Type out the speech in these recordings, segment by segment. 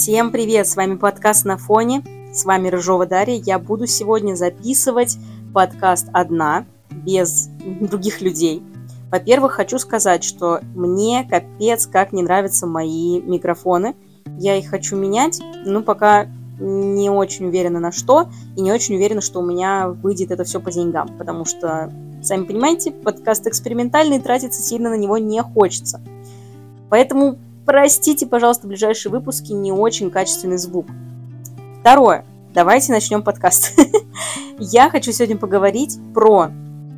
Всем привет! С вами подкаст «На фоне». С вами Рыжова Дарья. Я буду сегодня записывать подкаст одна, без других людей. Во-первых, хочу сказать, что мне капец как не нравятся мои микрофоны. Я их хочу менять, но пока не очень уверена на что, и не очень уверена, что у меня выйдет это все по деньгам, потому что, сами понимаете, подкаст экспериментальный, тратиться сильно на него не хочется. Поэтому простите, пожалуйста, ближайшие выпуски не очень качественный звук. Второе. Давайте начнем подкаст. Я хочу сегодня поговорить про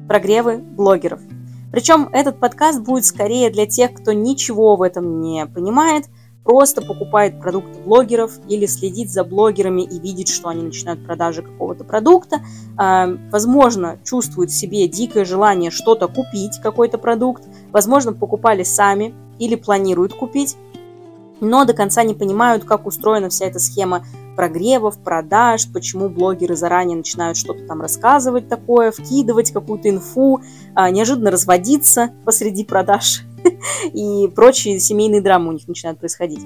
прогревы блогеров. Причем этот подкаст будет скорее для тех, кто ничего в этом не понимает – просто покупает продукты блогеров или следит за блогерами и видит, что они начинают продажи какого-то продукта, а, возможно, чувствует в себе дикое желание что-то купить, какой-то продукт, возможно, покупали сами или планируют купить, но до конца не понимают, как устроена вся эта схема прогревов, продаж, почему блогеры заранее начинают что-то там рассказывать такое, вкидывать какую-то инфу, а, неожиданно разводиться посреди продаж и прочие семейные драмы у них начинают происходить.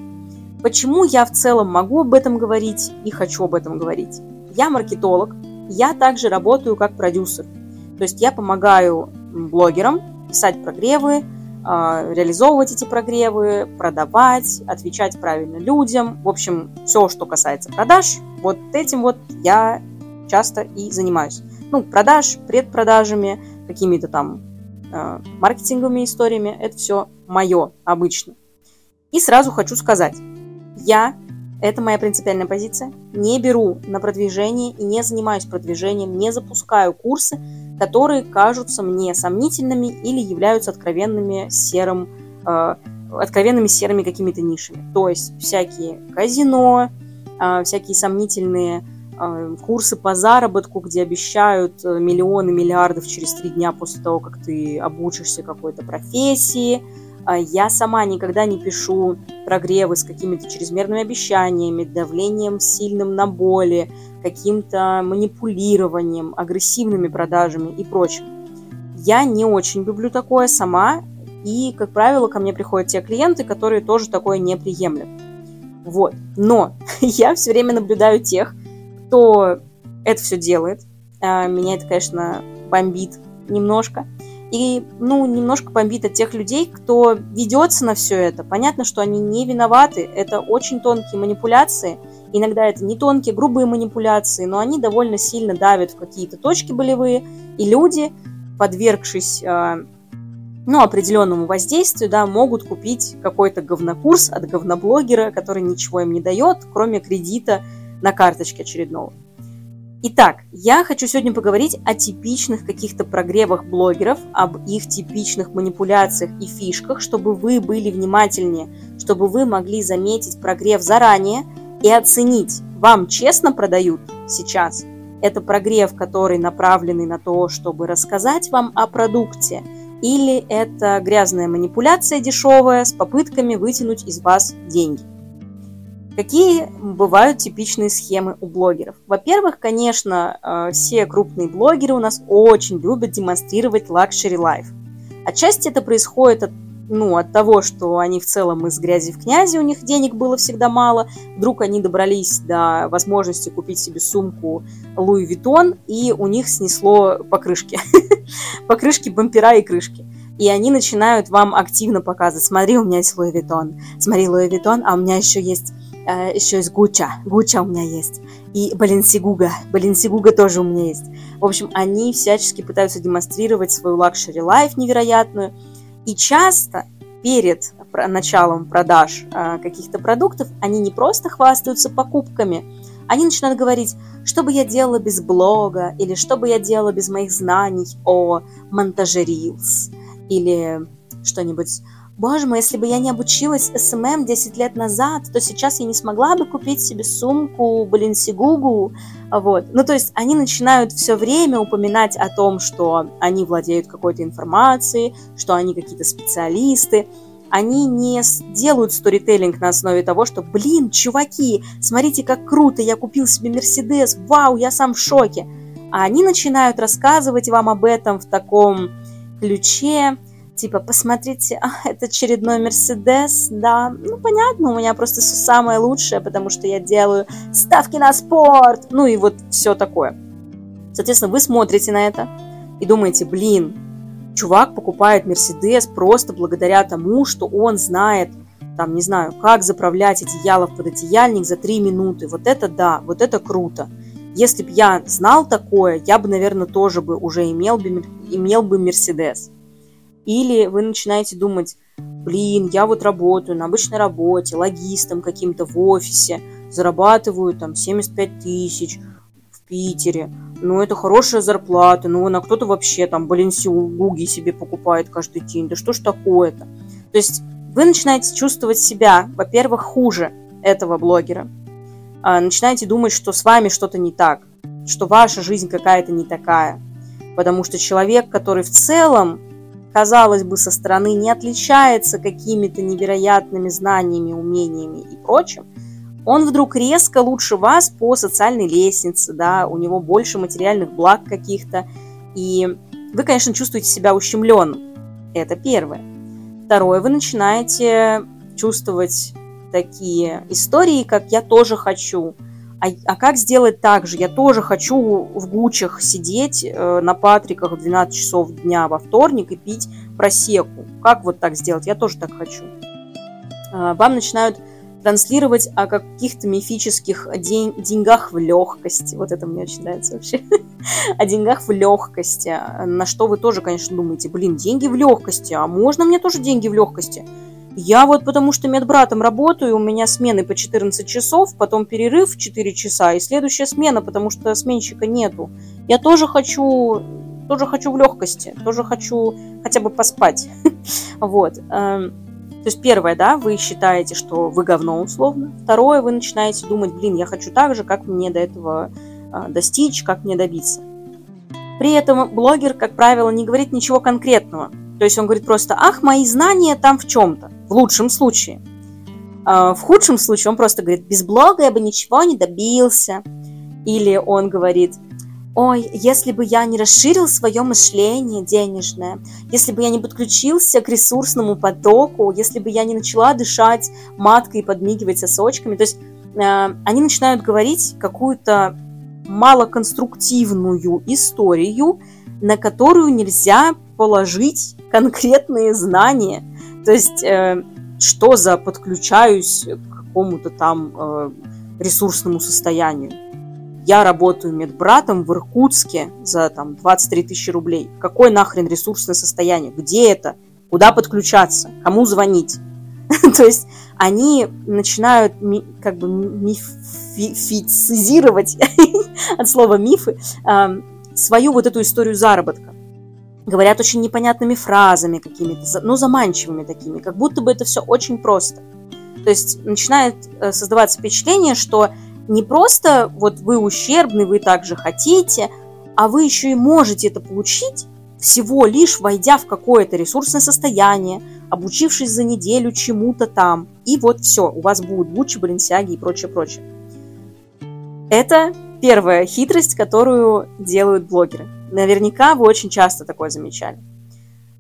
Почему я в целом могу об этом говорить и хочу об этом говорить? Я маркетолог, я также работаю как продюсер. То есть я помогаю блогерам писать прогревы, а, реализовывать эти прогревы, продавать, отвечать правильно людям. В общем, все, что касается продаж, вот этим вот я часто и занимаюсь. Ну, продаж, предпродажами, какими-то там э, маркетинговыми историями. Это все мое обычно. И сразу хочу сказать, я, это моя принципиальная позиция, не беру на продвижение и не занимаюсь продвижением, не запускаю курсы, которые кажутся мне сомнительными или являются откровенными серым, э, откровенными серыми какими-то нишами. То есть всякие казино, э, всякие сомнительные а, курсы по заработку, где обещают э, миллионы, миллиардов через три дня после того, как ты обучишься какой-то профессии. А, я сама никогда не пишу прогревы с какими-то чрезмерными обещаниями, давлением сильным на боли, каким-то манипулированием, агрессивными продажами и прочим. Я не очень люблю такое сама, и, как правило, ко мне приходят те клиенты, которые тоже такое не приемлют. Вот. Но я все время наблюдаю тех, кто это все делает. А, меня это, конечно, бомбит немножко. И, ну, немножко бомбит от тех людей, кто ведется на все это. Понятно, что они не виноваты. Это очень тонкие манипуляции. Иногда это не тонкие, грубые манипуляции, но они довольно сильно давят в какие-то точки болевые. И люди, подвергшись а, ну, определенному воздействию, да, могут купить какой-то говнокурс от говноблогера, который ничего им не дает, кроме кредита на карточке очередного. Итак, я хочу сегодня поговорить о типичных каких-то прогревах блогеров, об их типичных манипуляциях и фишках, чтобы вы были внимательнее, чтобы вы могли заметить прогрев заранее и оценить, вам честно продают сейчас. Это прогрев, который направленный на то, чтобы рассказать вам о продукте, или это грязная манипуляция дешевая с попытками вытянуть из вас деньги. Какие бывают типичные схемы у блогеров? Во-первых, конечно, э, все крупные блогеры у нас очень любят демонстрировать luxury life. Отчасти это происходит от, ну, от того, что они в целом из грязи в князи, у них денег было всегда мало, вдруг они добрались до возможности купить себе сумку Louis Vuitton, и у них снесло покрышки. Покрышки, бампера и крышки. И они начинают вам активно показывать, смотри, у меня есть Louis Vuitton, смотри, Louis Vuitton, а у меня еще есть еще есть Гуча. Гуча у меня есть. И Баленсигуга. Баленсигуга тоже у меня есть. В общем, они всячески пытаются демонстрировать свою luxury life невероятную. И часто перед началом продаж э, каких-то продуктов они не просто хвастаются покупками, они начинают говорить, что бы я делала без блога, или что бы я делала без моих знаний о монтаже Reels, или что-нибудь Боже мой, если бы я не обучилась SMM 10 лет назад, то сейчас я не смогла бы купить себе сумку Баленсигугу. Вот. Ну, то есть они начинают все время упоминать о том, что они владеют какой-то информацией, что они какие-то специалисты. Они не делают сторителлинг на основе того, что, блин, чуваки, смотрите, как круто, я купил себе Мерседес, вау, я сам в шоке. А они начинают рассказывать вам об этом в таком ключе, типа, посмотрите, а, это очередной Мерседес, да, ну, понятно, у меня просто все самое лучшее, потому что я делаю ставки на спорт, ну, и вот все такое. Соответственно, вы смотрите на это и думаете, блин, чувак покупает Мерседес просто благодаря тому, что он знает, там, не знаю, как заправлять одеяло в пододеяльник за три минуты. Вот это да, вот это круто. Если бы я знал такое, я бы, наверное, тоже бы уже имел бы, имел бы Мерседес. Или вы начинаете думать, блин, я вот работаю на обычной работе, логистом каким-то в офисе, зарабатываю там 75 тысяч в Питере, ну это хорошая зарплата, ну а кто-то вообще там Баленсиуги себе покупает каждый день, да что ж такое-то? То есть вы начинаете чувствовать себя, во-первых, хуже этого блогера, а, начинаете думать, что с вами что-то не так, что ваша жизнь какая-то не такая, потому что человек, который в целом казалось бы, со стороны не отличается какими-то невероятными знаниями, умениями и прочим, он вдруг резко лучше вас по социальной лестнице, да, у него больше материальных благ каких-то, и вы, конечно, чувствуете себя ущемленным. Это первое. Второе, вы начинаете чувствовать такие истории, как «я тоже хочу», а, а как сделать так же? Я тоже хочу в Гучах сидеть э, на Патриках в 12 часов дня во вторник и пить просеку. Как вот так сделать? Я тоже так хочу. Э, вам начинают транслировать о каких-то мифических день, деньгах в легкости. Вот это мне очень нравится вообще. о деньгах в легкости. На что вы тоже, конечно, думаете, блин, деньги в легкости. А можно мне тоже деньги в легкости? Я вот потому что медбратом работаю, у меня смены по 14 часов, потом перерыв в 4 часа и следующая смена, потому что сменщика нету. Я тоже хочу, тоже хочу в легкости, тоже хочу хотя бы поспать. Вот. Эм, то есть первое, да, вы считаете, что вы говно условно. Второе, вы начинаете думать, блин, я хочу так же, как мне до этого э, достичь, как мне добиться. При этом блогер, как правило, не говорит ничего конкретного. То есть он говорит просто, ах, мои знания там в чем-то, в лучшем случае. А в худшем случае он просто говорит, без блога я бы ничего не добился. Или он говорит, ой, если бы я не расширил свое мышление денежное, если бы я не подключился к ресурсному потоку, если бы я не начала дышать маткой и подмигивать сосочками, то есть э, они начинают говорить какую-то малоконструктивную историю, на которую нельзя положить конкретные знания. То есть, э, что за подключаюсь к какому-то там э, ресурсному состоянию. Я работаю медбратом в Иркутске за там 23 тысячи рублей. Какое нахрен ресурсное состояние? Где это? Куда подключаться? Кому звонить? То есть они начинают как бы мифицизировать от слова мифы свою вот эту историю заработка говорят очень непонятными фразами какими-то, ну, заманчивыми такими, как будто бы это все очень просто. То есть начинает э, создаваться впечатление, что не просто вот вы ущербны, вы также хотите, а вы еще и можете это получить, всего лишь войдя в какое-то ресурсное состояние, обучившись за неделю чему-то там. И вот все, у вас будут Гуччи, Баленсиаги и прочее, прочее. Это первая хитрость, которую делают блогеры. Наверняка вы очень часто такое замечали.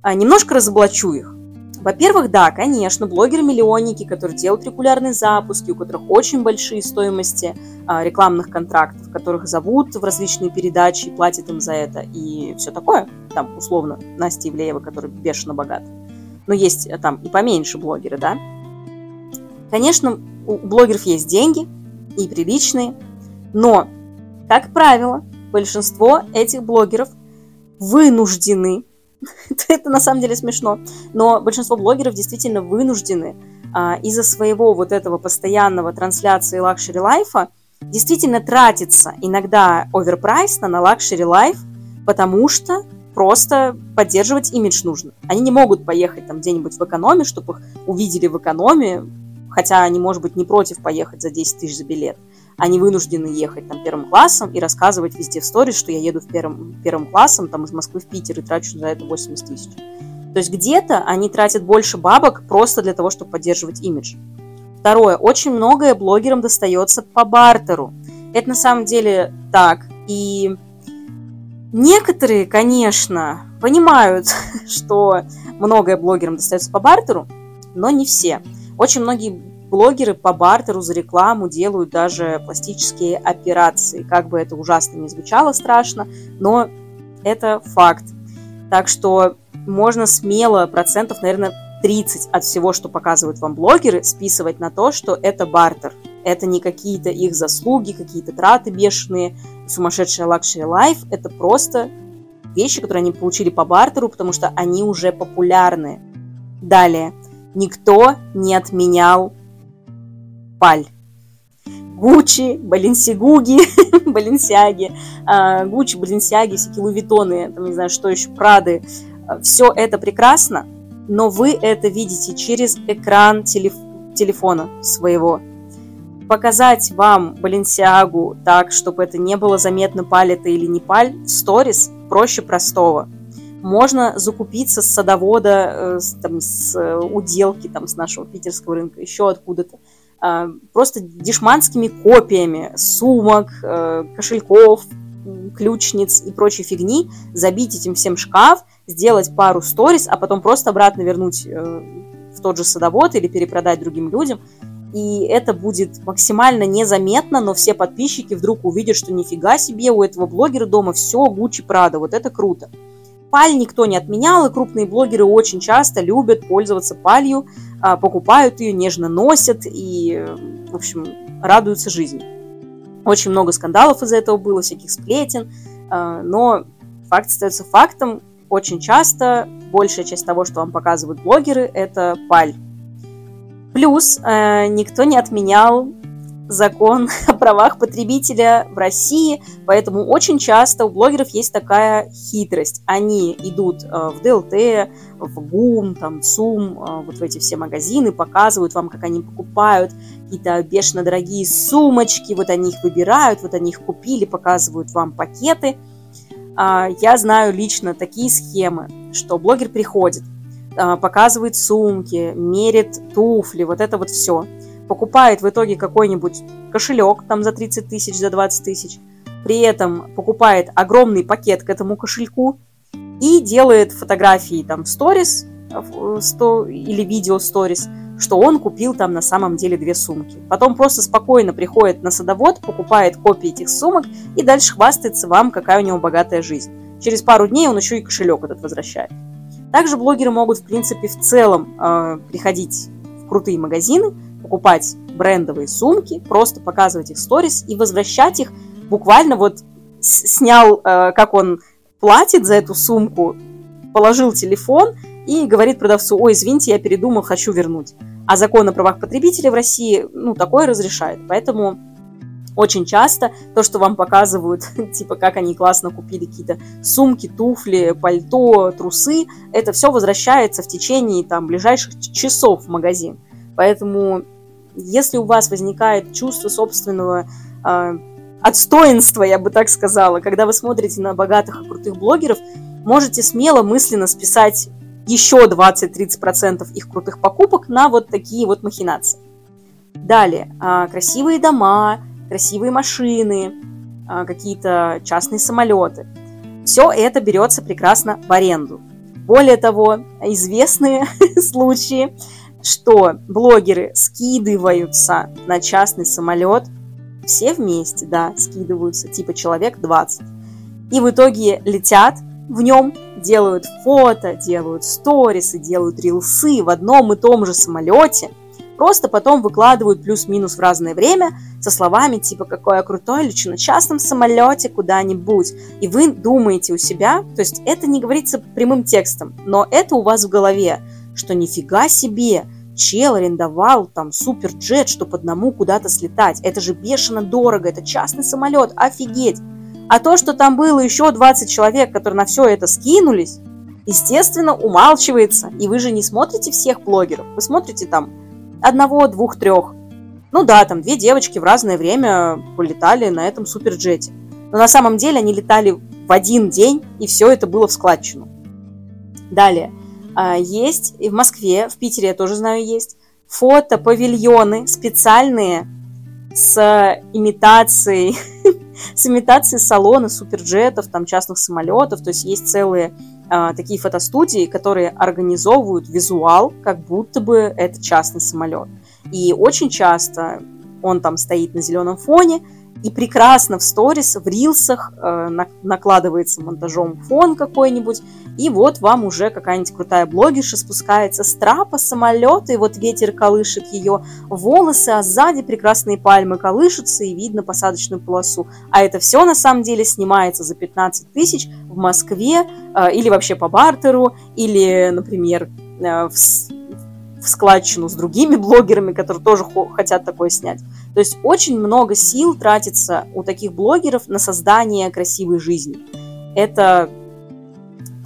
А, немножко разоблачу их. Во-первых, да, конечно, блогеры-миллионники, которые делают регулярные запуски, у которых очень большие стоимости а, рекламных контрактов, которых зовут в различные передачи платят им за это, и все такое. Там, условно, Настя Ивлеева, которая бешено богата. Но есть э, там и поменьше блогеры, да. Конечно, у блогеров есть деньги, и приличные, но, как правило, большинство этих блогеров вынуждены, это на самом деле смешно, но большинство блогеров действительно вынуждены а, из-за своего вот этого постоянного трансляции luxury life а действительно тратиться иногда overprice но на luxury life, потому что просто поддерживать имидж нужно. Они не могут поехать там где-нибудь в экономе, чтобы их увидели в экономе, хотя они, может быть, не против поехать за 10 тысяч за билет они вынуждены ехать там первым классом и рассказывать везде в сторис, что я еду в первым, первым классом там из Москвы в Питер и трачу за это 80 тысяч. То есть где-то они тратят больше бабок просто для того, чтобы поддерживать имидж. Второе. Очень многое блогерам достается по бартеру. Это на самом деле так. И некоторые, конечно, понимают, что многое блогерам достается по бартеру, но не все. Очень многие блогеры по бартеру за рекламу делают даже пластические операции. Как бы это ужасно не звучало страшно, но это факт. Так что можно смело процентов, наверное, 30 от всего, что показывают вам блогеры, списывать на то, что это бартер. Это не какие-то их заслуги, какие-то траты бешеные, сумасшедшая luxury life. Это просто вещи, которые они получили по бартеру, потому что они уже популярны. Далее. Никто не отменял паль. Гуччи, Баленсигуги, Баленсиаги, Гуччи, Баленсиаги, всякие Лувитоны, там, не знаю, что еще, Прады. Все это прекрасно, но вы это видите через экран телеф телефона своего. Показать вам Баленсиагу так, чтобы это не было заметно, паль это или не паль, в сторис проще простого. Можно закупиться с садовода, э, с, там, с э, уделки там, с нашего питерского рынка, еще откуда-то. Э, просто дешманскими копиями сумок, э, кошельков, ключниц и прочей фигни, забить этим всем шкаф, сделать пару сторис, а потом просто обратно вернуть э, в тот же садовод или перепродать другим людям. И это будет максимально незаметно, но все подписчики вдруг увидят, что нифига себе, у этого блогера дома все Гуччи Прада, вот это круто. Паль никто не отменял, и крупные блогеры очень часто любят пользоваться палью, а, покупают ее, нежно носят и, в общем, радуются жизни. Очень много скандалов из-за этого было, всяких сплетен, а, но факт остается фактом. Очень часто большая часть того, что вам показывают блогеры, это паль. Плюс э, никто не отменял закон о правах потребителя в России, поэтому очень часто у блогеров есть такая хитрость. Они идут э, в ДЛТ, в ГУМ, там, СУМ, э, вот в эти все магазины, показывают вам, как они покупают какие-то бешено дорогие сумочки, вот они их выбирают, вот они их купили, показывают вам пакеты. А, я знаю лично такие схемы, что блогер приходит, а, показывает сумки, мерит туфли, вот это вот все – покупает в итоге какой-нибудь кошелек там за 30 тысяч, за 20 тысяч, при этом покупает огромный пакет к этому кошельку и делает фотографии там сторис или видео сторис, что он купил там на самом деле две сумки. Потом просто спокойно приходит на садовод, покупает копии этих сумок и дальше хвастается вам, какая у него богатая жизнь. Через пару дней он еще и кошелек этот возвращает. Также блогеры могут, в принципе, в целом э, приходить в крутые магазины, покупать брендовые сумки, просто показывать их сторис и возвращать их буквально вот снял, э, как он платит за эту сумку, положил телефон и говорит продавцу, ой, извините, я передумал, хочу вернуть. А закон о правах потребителей в России, ну, такое разрешает. Поэтому очень часто то, что вам показывают, типа, как они классно купили какие-то сумки, туфли, пальто, трусы, это все возвращается в течение там ближайших часов в магазин. Поэтому если у вас возникает чувство собственного э, отстоинства, я бы так сказала, когда вы смотрите на богатых и крутых блогеров, можете смело мысленно списать еще 20-30% их крутых покупок на вот такие вот махинации. Далее, э, красивые дома, красивые машины, э, какие-то частные самолеты. Все это берется прекрасно в аренду. Более того, известные случаи что блогеры скидываются на частный самолет, все вместе, да, скидываются, типа человек 20. И в итоге летят в нем, делают фото, делают сторисы, делают рилсы в одном и том же самолете, просто потом выкладывают плюс-минус в разное время со словами типа «какой я крутой, лечу на частном самолете куда-нибудь». И вы думаете у себя, то есть это не говорится прямым текстом, но это у вас в голове, что нифига себе, Чел арендовал там суперджет, чтобы одному куда-то слетать. Это же бешено дорого, это частный самолет, офигеть. А то, что там было еще 20 человек, которые на все это скинулись, естественно, умалчивается. И вы же не смотрите всех блогеров, вы смотрите там одного, двух, трех. Ну да, там две девочки в разное время полетали на этом суперджете. Но на самом деле они летали в один день, и все это было в складчину. Далее. А, есть и в Москве, в Питере я тоже знаю есть, фото-павильоны специальные с имитацией, с имитацией салона суперджетов, там частных самолетов, то есть есть целые а, такие фотостудии, которые организовывают визуал, как будто бы это частный самолет. И очень часто он там стоит на зеленом фоне, и прекрасно в сторис, в рилсах э, на, накладывается монтажом фон какой-нибудь, и вот вам уже какая-нибудь крутая блогерша спускается с трапа самолета, и вот ветер колышет ее волосы, а сзади прекрасные пальмы колышутся, и видно посадочную полосу. А это все на самом деле снимается за 15 тысяч в Москве, э, или вообще по бартеру, или, например, э, в в складчину с другими блогерами, которые тоже хотят такое снять. То есть очень много сил тратится у таких блогеров на создание красивой жизни. Это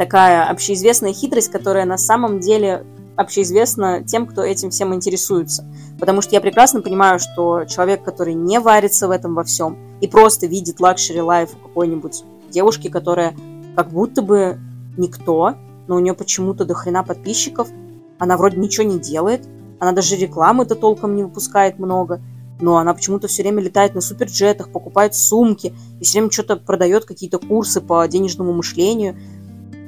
такая общеизвестная хитрость, которая на самом деле общеизвестна тем, кто этим всем интересуется. Потому что я прекрасно понимаю, что человек, который не варится в этом во всем и просто видит luxury life какой-нибудь девушки, которая как будто бы никто, но у нее почему-то до хрена подписчиков, она вроде ничего не делает, она даже рекламы-то толком не выпускает много, но она почему-то все время летает на суперджетах, покупает сумки и все время что-то продает, какие-то курсы по денежному мышлению.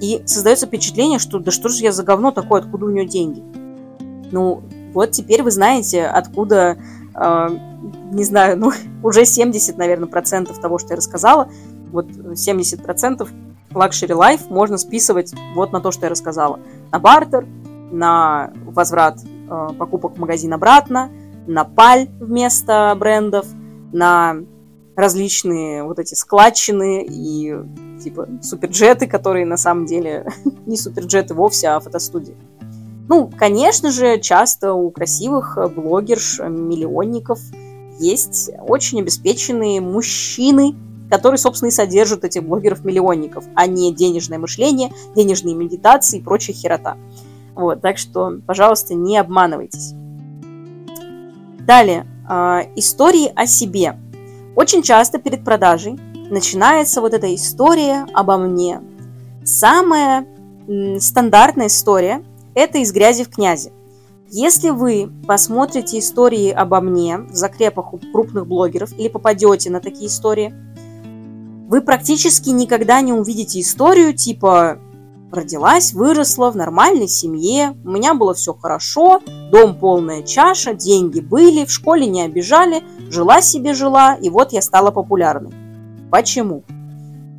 И создается впечатление, что да что же я за говно такое, откуда у нее деньги? Ну, вот теперь вы знаете, откуда, э, не знаю, ну, уже 70, наверное, процентов того, что я рассказала, вот 70 процентов Luxury Life можно списывать вот на то, что я рассказала. На бартер, на возврат э, покупок в магазин обратно, на паль вместо брендов, на различные вот эти складчины и типа суперджеты, которые на самом деле не суперджеты вовсе, а фотостудии. Ну, конечно же, часто у красивых блогерш, миллионников есть очень обеспеченные мужчины, которые, собственно, и содержат этих блогеров-миллионников, а не денежное мышление, денежные медитации и прочая херота. Вот, так что, пожалуйста, не обманывайтесь. Далее, э, истории о себе. Очень часто перед продажей начинается вот эта история обо мне. Самая стандартная история – это из грязи в князи. Если вы посмотрите истории обо мне в закрепах у крупных блогеров или попадете на такие истории, вы практически никогда не увидите историю типа Родилась, выросла в нормальной семье, у меня было все хорошо, дом полная чаша, деньги были, в школе не обижали, жила себе жила, и вот я стала популярной. Почему?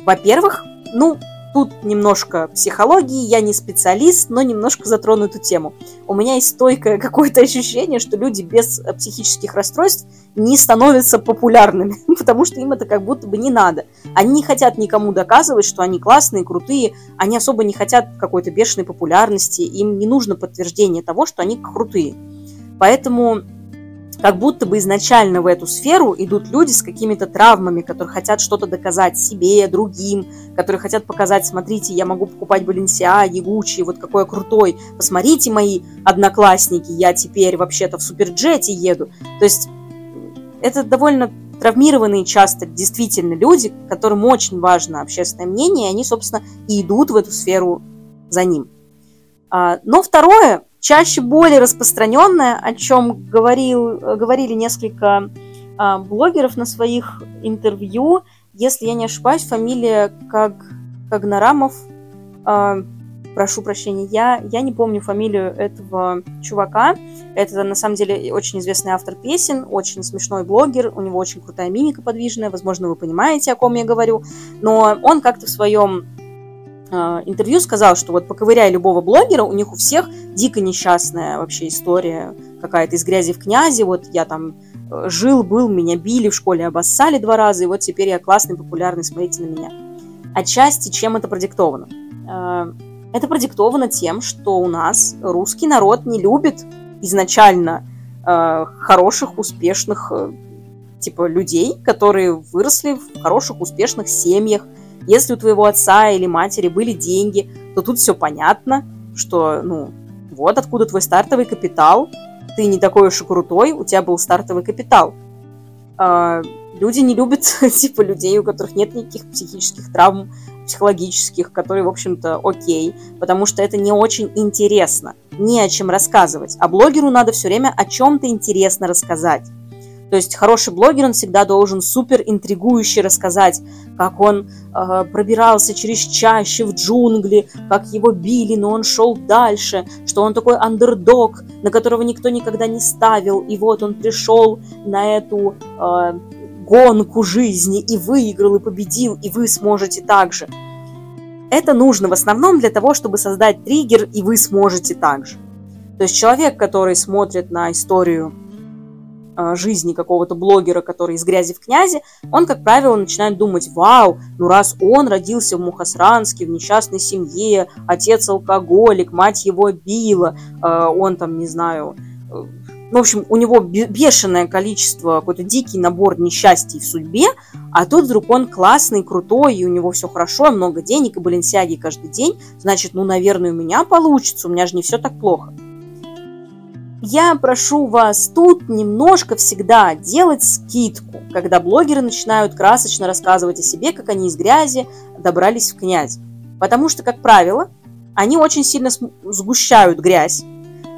Во-первых, ну, Тут немножко психологии, я не специалист, но немножко затрону эту тему. У меня есть стойкое какое-то ощущение, что люди без э, психических расстройств не становятся популярными, потому что им это как будто бы не надо. Они не хотят никому доказывать, что они классные, крутые, они особо не хотят какой-то бешеной популярности, им не нужно подтверждение того, что они крутые. Поэтому как будто бы изначально в эту сферу идут люди с какими-то травмами, которые хотят что-то доказать себе, другим, которые хотят показать, смотрите, я могу покупать Баленсиаги, Гуччи, вот какой я крутой, посмотрите мои одноклассники, я теперь вообще-то в суперджете еду. То есть это довольно травмированные часто действительно люди, которым очень важно общественное мнение, и они, собственно, и идут в эту сферу за ним. А, но второе, чаще более распространенное, о чем говорил, говорили несколько а, блогеров на своих интервью. Если я не ошибаюсь, фамилия как Кагнарамов. А, прошу прощения, я, я не помню фамилию этого чувака. Это на самом деле очень известный автор песен, очень смешной блогер, у него очень крутая мимика подвижная, возможно, вы понимаете, о ком я говорю. Но он как-то в своем интервью сказал, что вот поковыряй любого блогера, у них у всех дико несчастная вообще история какая-то из грязи в князи, вот я там э, жил, был, меня били в школе, обоссали два раза, и вот теперь я классный, популярный, смотрите на меня. Отчасти чем это продиктовано? А, это продиктовано тем, что у нас русский народ не любит изначально хороших, успешных э, типа людей, которые выросли в хороших, успешных семьях, если у твоего отца или матери были деньги, то тут все понятно, что, ну, вот откуда твой стартовый капитал, ты не такой уж и крутой, у тебя был стартовый капитал. А, люди не любят, типа, людей, у которых нет никаких психических травм, психологических, которые, в общем-то, окей, потому что это не очень интересно, не о чем рассказывать. А блогеру надо все время о чем-то интересно рассказать. То есть хороший блогер, он всегда должен супер интригующе рассказать, как он э, пробирался через чаще в джунгли, как его били, но он шел дальше, что он такой андердог, на которого никто никогда не ставил, и вот он пришел на эту э, гонку жизни и выиграл, и победил, и вы сможете так же. Это нужно в основном для того, чтобы создать триггер, и вы сможете так же. То есть человек, который смотрит на историю жизни какого-то блогера, который из грязи в князи, он, как правило, начинает думать, вау, ну раз он родился в Мухасранске, в несчастной семье, отец алкоголик, мать его била, э, он там, не знаю, э, в общем, у него бешеное количество, какой-то дикий набор несчастий в судьбе, а тут вдруг он классный, крутой, и у него все хорошо, много денег, и баленсиаги каждый день, значит, ну, наверное, у меня получится, у меня же не все так плохо. Я прошу вас тут немножко всегда делать скидку, когда блогеры начинают красочно рассказывать о себе, как они из грязи добрались в князь. Потому что, как правило, они очень сильно сгущают грязь,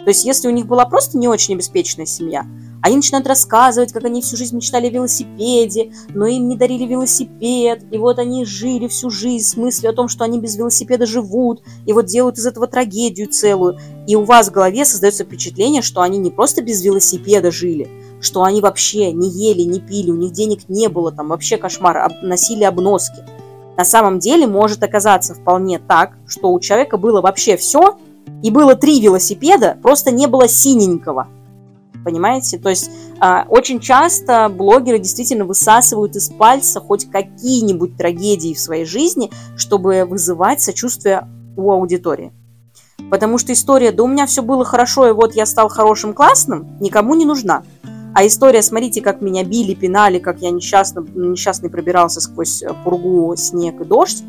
то есть, если у них была просто не очень обеспеченная семья, они начинают рассказывать, как они всю жизнь мечтали о велосипеде, но им не дарили велосипед, и вот они жили всю жизнь с мыслью о том, что они без велосипеда живут, и вот делают из этого трагедию целую. И у вас в голове создается впечатление, что они не просто без велосипеда жили, что они вообще не ели, не пили, у них денег не было, там вообще кошмар, носили обноски. На самом деле может оказаться вполне так, что у человека было вообще все, и было три велосипеда, просто не было синенького. Понимаете? То есть э, очень часто блогеры действительно высасывают из пальца хоть какие-нибудь трагедии в своей жизни, чтобы вызывать сочувствие у аудитории. Потому что история «да у меня все было хорошо, и вот я стал хорошим, классным» никому не нужна. А история «смотрите, как меня били, пинали, как я несчастно, несчастный пробирался сквозь пургу, снег и дождь,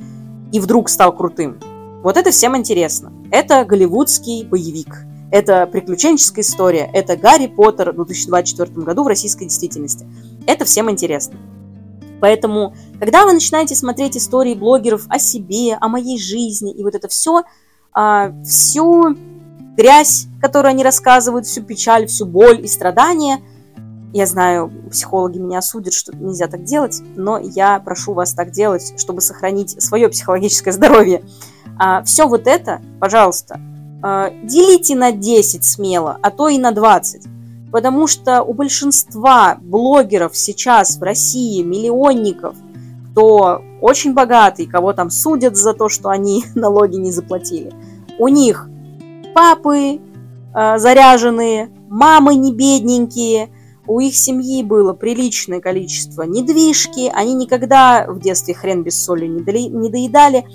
и вдруг стал крутым» Вот это всем интересно. Это голливудский боевик. Это приключенческая история. Это Гарри Поттер в 2024 году в российской действительности. Это всем интересно. Поэтому, когда вы начинаете смотреть истории блогеров о себе, о моей жизни, и вот это все, а, всю грязь, которую они рассказывают, всю печаль, всю боль и страдания, я знаю, психологи меня осудят, что нельзя так делать, но я прошу вас так делать, чтобы сохранить свое психологическое здоровье. А, все вот это, пожалуйста, делите на 10 смело, а то и на 20. Потому что у большинства блогеров сейчас в России, миллионников, кто очень богатый, кого там судят за то, что они налоги не заплатили, у них папы э, заряженные, мамы не бедненькие, у их семьи было приличное количество недвижки, они никогда в детстве хрен без соли не, не доедали,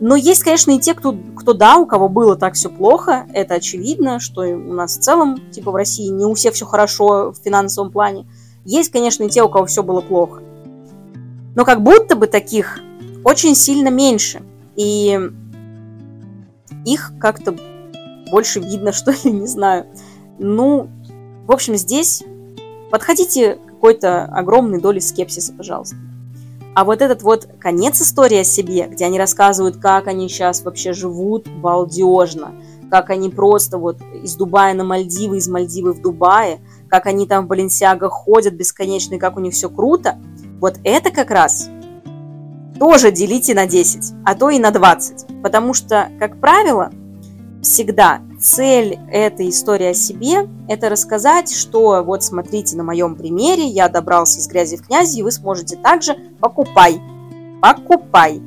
но есть, конечно, и те, кто, кто да, у кого было так все плохо, это очевидно, что у нас в целом, типа в России, не у всех все хорошо в финансовом плане. Есть, конечно, и те, у кого все было плохо. Но как будто бы таких очень сильно меньше. И их как-то больше видно, что ли, не знаю. Ну, в общем, здесь подходите какой-то огромной доли скепсиса, пожалуйста. А вот этот вот конец истории о себе, где они рассказывают, как они сейчас вообще живут балдежно, как они просто вот из Дубая на Мальдивы, из Мальдивы в Дубае, как они там в Баленсиаго ходят бесконечно, и как у них все круто, вот это как раз тоже делите на 10, а то и на 20. Потому что, как правило, всегда цель этой истории о себе – это рассказать, что вот смотрите на моем примере, я добрался из грязи в князи, и вы сможете также покупай, покупай.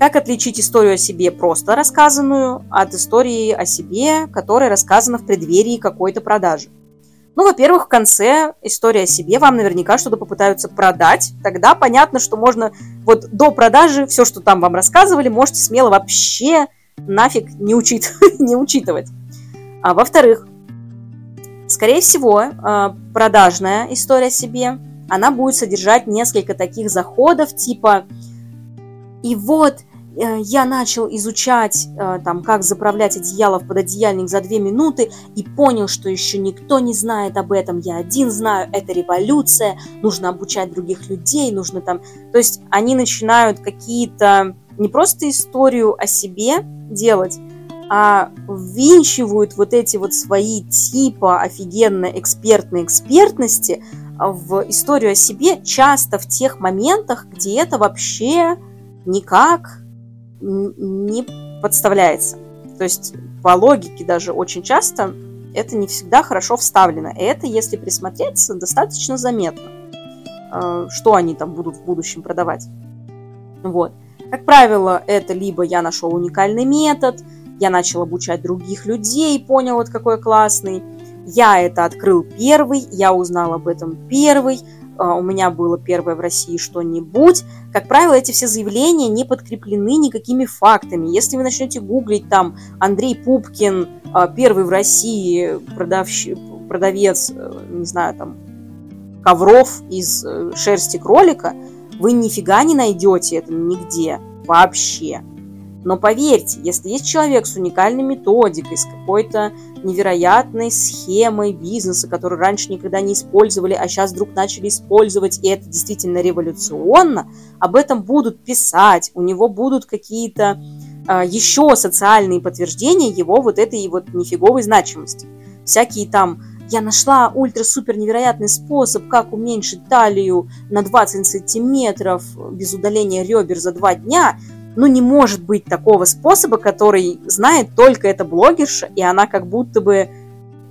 Как отличить историю о себе просто рассказанную от истории о себе, которая рассказана в преддверии какой-то продажи? Ну, во-первых, в конце истории о себе вам наверняка что-то попытаются продать. Тогда понятно, что можно вот до продажи все, что там вам рассказывали, можете смело вообще нафиг не, учит, не учитывать. А во-вторых, скорее всего, а, продажная история себе, она будет содержать несколько таких заходов, типа «И вот э, я начал изучать, э, там, как заправлять одеяло в пододеяльник за две минуты и понял, что еще никто не знает об этом, я один знаю, это революция, нужно обучать других людей, нужно там... То есть они начинают какие-то не просто историю о себе делать, а ввинчивают вот эти вот свои типа офигенно экспертной экспертности в историю о себе часто в тех моментах, где это вообще никак не подставляется. То есть по логике даже очень часто это не всегда хорошо вставлено. И это, если присмотреться, достаточно заметно, э, что они там будут в будущем продавать. Вот. Как правило, это либо я нашел уникальный метод, я начал обучать других людей, понял, вот какой классный, я это открыл первый, я узнал об этом первый, а, у меня было первое в России что-нибудь. Как правило, эти все заявления не подкреплены никакими фактами. Если вы начнете гуглить там Андрей Пупкин, а, первый в России продавщ... продавец, э, не знаю, там, ковров из э, шерсти кролика, вы нифига не найдете это нигде вообще. Но поверьте, если есть человек с уникальной методикой, с какой-то невероятной схемой бизнеса, которую раньше никогда не использовали, а сейчас вдруг начали использовать, и это действительно революционно, об этом будут писать, у него будут какие-то а, еще социальные подтверждения его вот этой вот нифиговой значимости. Всякие там я нашла ультра-супер невероятный способ, как уменьшить талию на 20 сантиметров без удаления ребер за два дня. Ну, не может быть такого способа, который знает только эта блогерша, и она как будто бы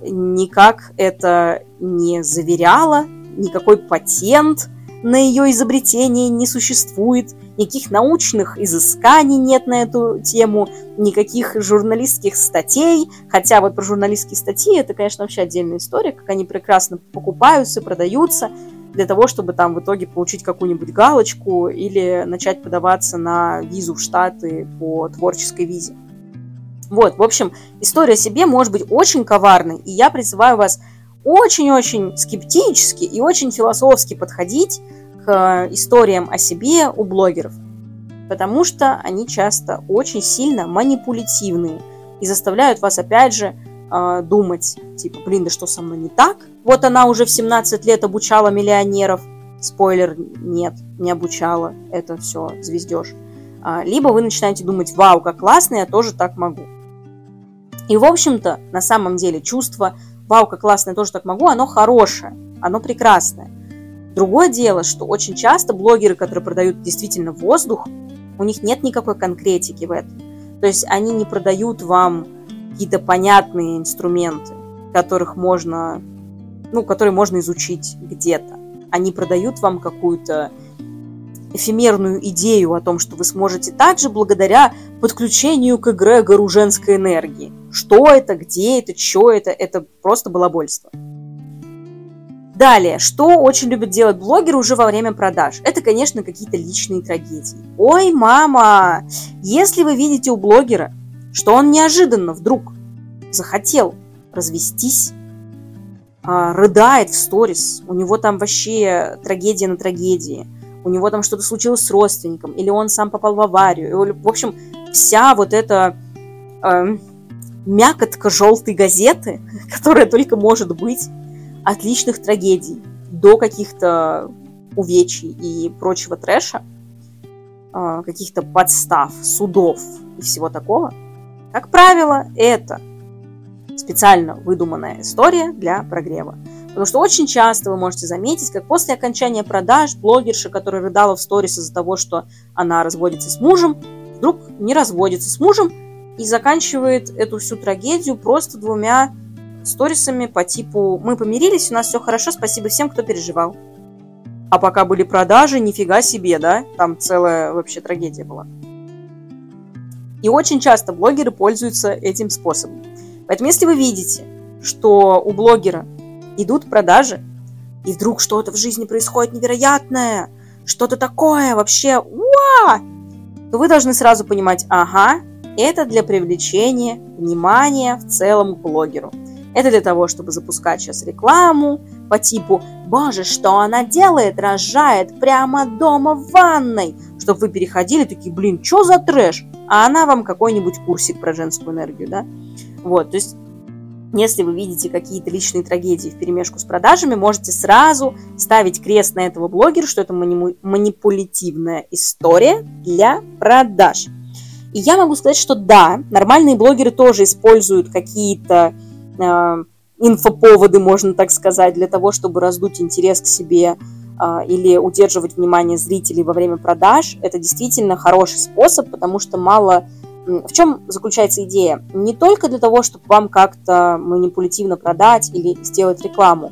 никак это не заверяла, никакой патент на ее изобретение не существует, никаких научных изысканий нет на эту тему, никаких журналистских статей, хотя вот про журналистские статьи это, конечно, вообще отдельная история, как они прекрасно покупаются, продаются, для того, чтобы там в итоге получить какую-нибудь галочку или начать подаваться на визу в Штаты по творческой визе. Вот, в общем, история себе может быть очень коварной, и я призываю вас очень-очень скептически и очень философски подходить к историям о себе у блогеров, потому что они часто очень сильно манипулятивные и заставляют вас, опять же, э, думать, типа, блин, да что со мной не так? Вот она уже в 17 лет обучала миллионеров. Спойлер, нет, не обучала. Это все звездеж. А, либо вы начинаете думать, вау, как классно, я тоже так могу. И, в общем-то, на самом деле чувство «Вау, как классно, я тоже так могу», оно хорошее, оно прекрасное. Другое дело, что очень часто блогеры, которые продают действительно воздух, у них нет никакой конкретики в этом. То есть они не продают вам какие-то понятные инструменты, которых можно, ну, которые можно изучить где-то. Они продают вам какую-то эфемерную идею о том, что вы сможете также благодаря подключению к эгрегору женской энергии. Что это, где это, что это, это просто балабольство. Далее, что очень любят делать блогеры уже во время продаж? Это, конечно, какие-то личные трагедии. Ой, мама, если вы видите у блогера что он неожиданно вдруг захотел развестись, а, рыдает в сторис, у него там вообще трагедия на трагедии, у него там что-то случилось с родственником, или он сам попал в аварию. В общем, вся вот эта э, мякотка желтой газеты, которая только может быть от личных трагедий до каких-то увечий и прочего трэша, э, каких-то подстав, судов и всего такого – как правило, это специально выдуманная история для прогрева. Потому что очень часто вы можете заметить, как после окончания продаж блогерша, которая рыдала в сторис из-за того, что она разводится с мужем, вдруг не разводится с мужем и заканчивает эту всю трагедию просто двумя сторисами по типу «Мы помирились, у нас все хорошо, спасибо всем, кто переживал». А пока были продажи, нифига себе, да? Там целая вообще трагедия была. И очень часто блогеры пользуются этим способом. Поэтому если вы видите, что у блогера идут продажи, и вдруг что-то в жизни происходит невероятное, что-то такое вообще, уа, то вы должны сразу понимать, ага, это для привлечения внимания в целом к блогеру. Это для того, чтобы запускать сейчас рекламу по типу «Боже, что она делает? Рожает прямо дома в ванной!» Чтобы вы переходили такие «Блин, что за трэш?» А она вам какой-нибудь курсик про женскую энергию, да? Вот, то есть если вы видите какие-то личные трагедии в перемешку с продажами, можете сразу ставить крест на этого блогера, что это манипулятивная история для продаж. И я могу сказать, что да, нормальные блогеры тоже используют какие-то инфоповоды, можно так сказать, для того, чтобы раздуть интерес к себе а, или удерживать внимание зрителей во время продаж, это действительно хороший способ, потому что мало... В чем заключается идея? Не только для того, чтобы вам как-то манипулятивно продать или сделать рекламу.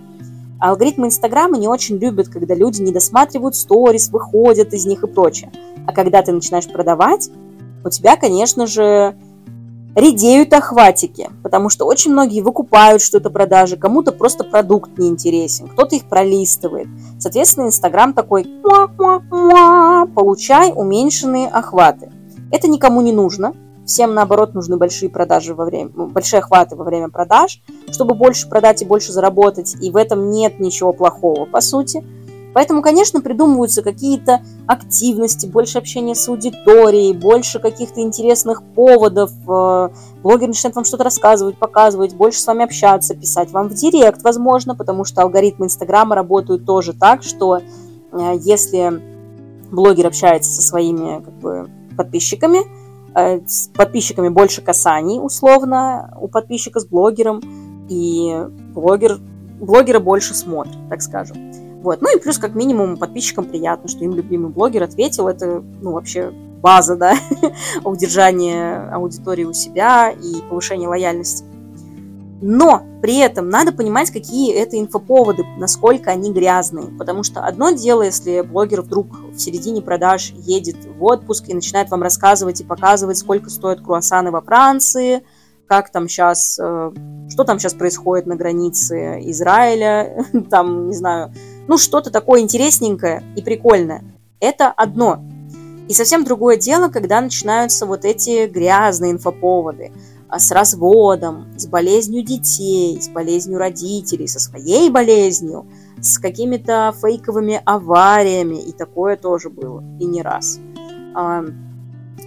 Алгоритмы Инстаграма не очень любят, когда люди не досматривают сторис, выходят из них и прочее. А когда ты начинаешь продавать, у тебя, конечно же, редеют охватики, потому что очень многие выкупают что-то продажи, кому-то просто продукт не интересен, кто-то их пролистывает. Соответственно, Инстаграм такой получай уменьшенные охваты. Это никому не нужно. Всем, наоборот, нужны большие продажи во время, большие охваты во время продаж, чтобы больше продать и больше заработать. И в этом нет ничего плохого, по сути. Поэтому, конечно, придумываются какие-то активности, больше общения с аудиторией, больше каких-то интересных поводов. Э, блогер начинает вам что-то рассказывать, показывать, больше с вами общаться, писать вам в директ, возможно, потому что алгоритмы Инстаграма работают тоже так, что э, если блогер общается со своими как бы, подписчиками, э, с подписчиками больше касаний, условно, у подписчика с блогером, и блогер, блогера больше смотрит, так скажем. Вот. Ну и плюс, как минимум, подписчикам приятно, что им любимый блогер ответил. Это, ну, вообще база, да, удержания аудитории у себя и повышения лояльности. Но при этом надо понимать, какие это инфоповоды, насколько они грязные. Потому что одно дело, если блогер вдруг в середине продаж едет в отпуск и начинает вам рассказывать и показывать, сколько стоят круассаны во Франции, как там сейчас, э, что там сейчас происходит на границе Израиля, там, не знаю, ну, что-то такое интересненькое и прикольное. Это одно. И совсем другое дело, когда начинаются вот эти грязные инфоповоды а, с разводом, с болезнью детей, с болезнью родителей, со своей болезнью, с какими-то фейковыми авариями, и такое тоже было, и не раз. А,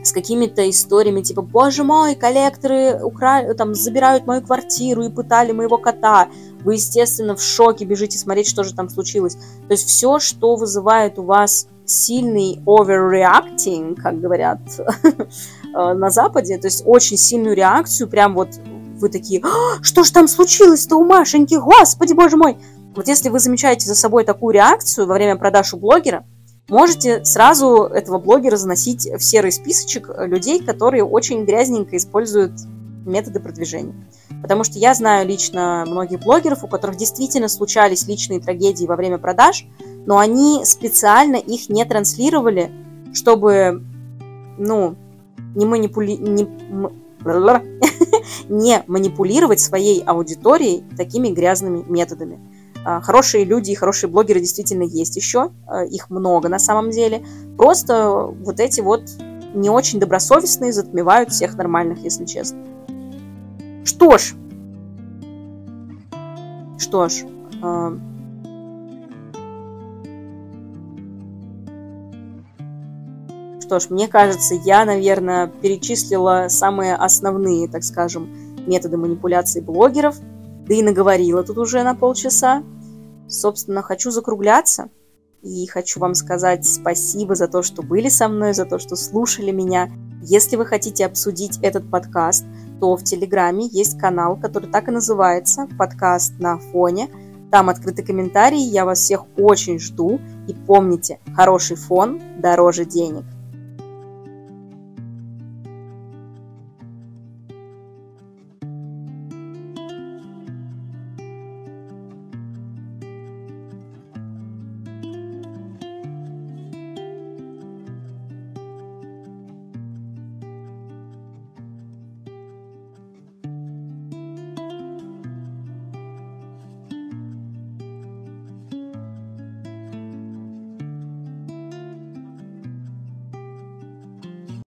с какими-то историями типа «Боже мой, коллекторы укра... там, забирают мою квартиру и пытали моего кота», вы, естественно, в шоке бежите смотреть, что же там случилось. То есть все, что вызывает у вас сильный overreacting, как говорят э, на Западе, то есть очень сильную реакцию, прям вот вы такие, «А, что же там случилось-то у Машеньки, господи, боже мой. Вот если вы замечаете за собой такую реакцию во время продаж у блогера, можете сразу этого блогера заносить в серый списочек людей, которые очень грязненько используют методы продвижения. Потому что я знаю лично многих блогеров, у которых действительно случались личные трагедии во время продаж, но они специально их не транслировали, чтобы, ну, не, манипули... не... не манипулировать своей аудиторией такими грязными методами. А, хорошие люди и хорошие блогеры действительно есть еще, а, их много на самом деле. Просто вот эти вот не очень добросовестные затмевают всех нормальных, если честно. Что ж, что ж, э, что ж, мне кажется, я, наверное, перечислила самые основные, так скажем, методы манипуляции блогеров, да и наговорила тут уже на полчаса. Собственно, хочу закругляться и хочу вам сказать спасибо за то, что были со мной, за то, что слушали меня. Если вы хотите обсудить этот подкаст, то в Телеграме есть канал, который так и называется «Подкаст на фоне». Там открыты комментарии, я вас всех очень жду. И помните, хороший фон дороже денег.